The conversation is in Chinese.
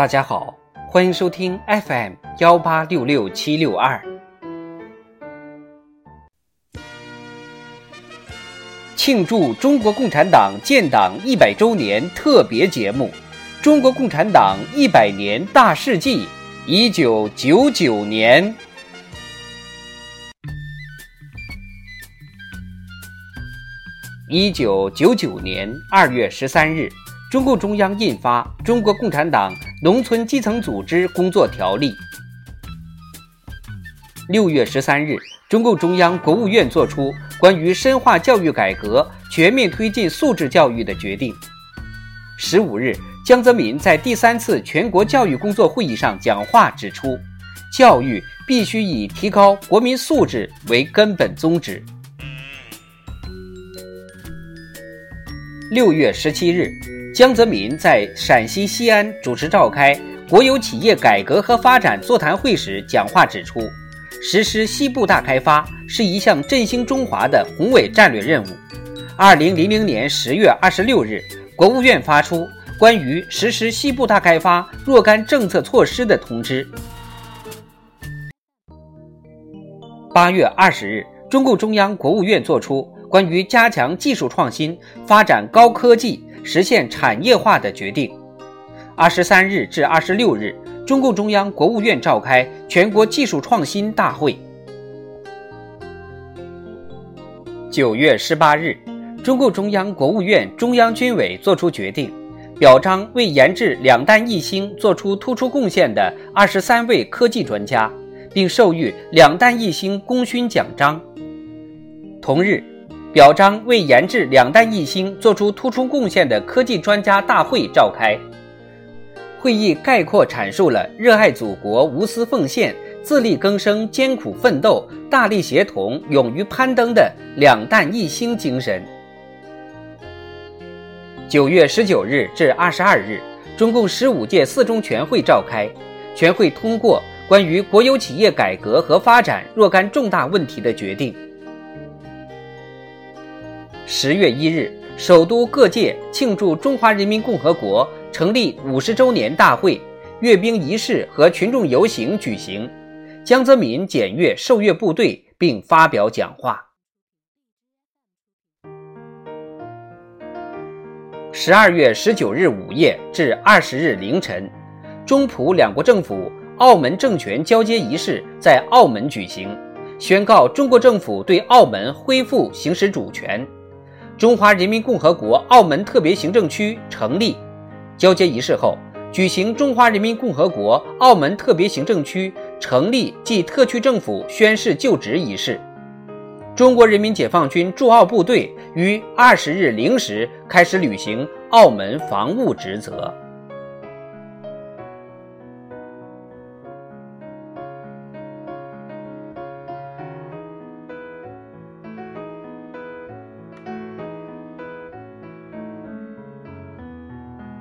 大家好，欢迎收听 FM 幺八六六七六二。庆祝中国共产党建党一百周年特别节目《中国共产党一百年大事记》，一九九九年。一九九九年二月十三日，中共中央印发《中国共产党农村基层组织工作条例》。六月十三日，中共中央、国务院作出关于深化教育改革、全面推进素质教育的决定。十五日，江泽民在第三次全国教育工作会议上讲话指出，教育必须以提高国民素质为根本宗旨。六月十七日，江泽民在陕西西安主持召开国有企业改革和发展座谈会时讲话指出，实施西部大开发是一项振兴中华的宏伟战略任务。二零零零年十月二十六日，国务院发出关于实施西部大开发若干政策措施的通知。八月二十日，中共中央、国务院作出。关于加强技术创新、发展高科技、实现产业化的决定。二十三日至二十六日，中共中央、国务院召开全国技术创新大会。九月十八日，中共中央、国务院、中央军委作出决定，表彰为研制两弹一星作出突出贡献的二十三位科技专家，并授予两弹一星功勋奖章。同日。表彰为研制两弹一星作出突出贡献的科技专家大会召开。会议概括阐述了热爱祖国、无私奉献、自力更生、艰苦奋斗、大力协同、勇于攀登的两弹一星精神。九月十九日至二十二日，中共十五届四中全会召开，全会通过关于国有企业改革和发展若干重大问题的决定。十月一日，首都各界庆祝中华人民共和国成立五十周年大会，阅兵仪式和群众游行举行。江泽民检阅受阅部队并发表讲话。十二月十九日午夜至二十日凌晨，中葡两国政府澳门政权交接仪式在澳门举行，宣告中国政府对澳门恢复行使主权。中华人民共和国澳门特别行政区成立，交接仪式后举行中华人民共和国澳门特别行政区成立暨特区政府宣誓就职仪式。中国人民解放军驻澳部队于二十日零时开始履行澳门防务职责。